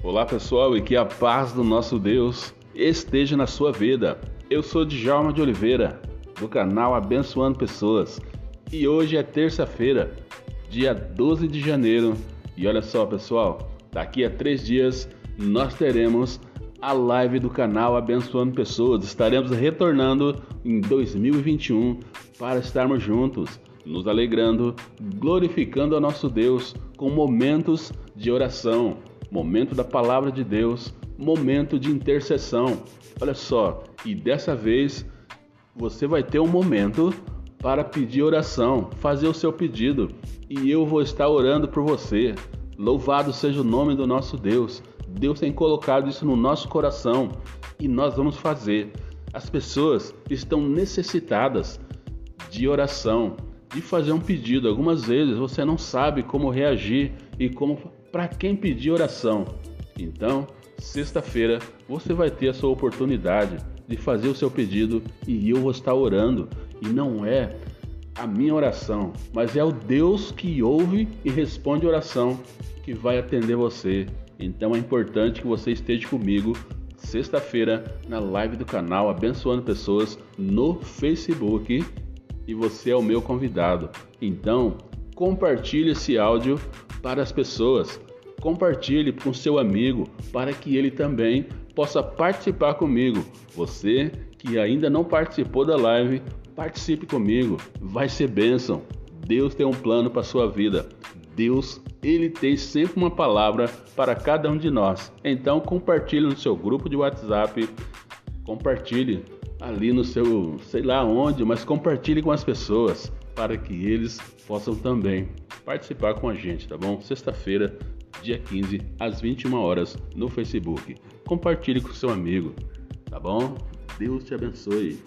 Olá pessoal e que a paz do nosso Deus esteja na sua vida. Eu sou Djalma de Oliveira, do canal Abençoando Pessoas, e hoje é terça-feira, dia 12 de janeiro. E olha só pessoal, daqui a três dias nós teremos a live do canal Abençoando Pessoas. Estaremos retornando em 2021 para estarmos juntos, nos alegrando, glorificando a nosso Deus com momentos de oração momento da palavra de Deus, momento de intercessão. Olha só, e dessa vez você vai ter um momento para pedir oração, fazer o seu pedido, e eu vou estar orando por você. Louvado seja o nome do nosso Deus. Deus tem colocado isso no nosso coração e nós vamos fazer. As pessoas estão necessitadas de oração, de fazer um pedido. Algumas vezes você não sabe como reagir e como para quem pedir oração. Então, sexta-feira você vai ter a sua oportunidade de fazer o seu pedido e eu vou estar orando. E não é a minha oração, mas é o Deus que ouve e responde oração que vai atender você. Então é importante que você esteja comigo sexta-feira na live do canal Abençoando Pessoas no Facebook e você é o meu convidado. Então, compartilhe esse áudio para as pessoas. Compartilhe com seu amigo para que ele também possa participar comigo. Você que ainda não participou da live, participe comigo. Vai ser bênção. Deus tem um plano para sua vida. Deus, ele tem sempre uma palavra para cada um de nós. Então compartilhe no seu grupo de WhatsApp, compartilhe ali no seu, sei lá onde, mas compartilhe com as pessoas para que eles possam também participar com a gente, tá bom? Sexta-feira, dia 15, às 21 horas, no Facebook. Compartilhe com seu amigo, tá bom? Deus te abençoe.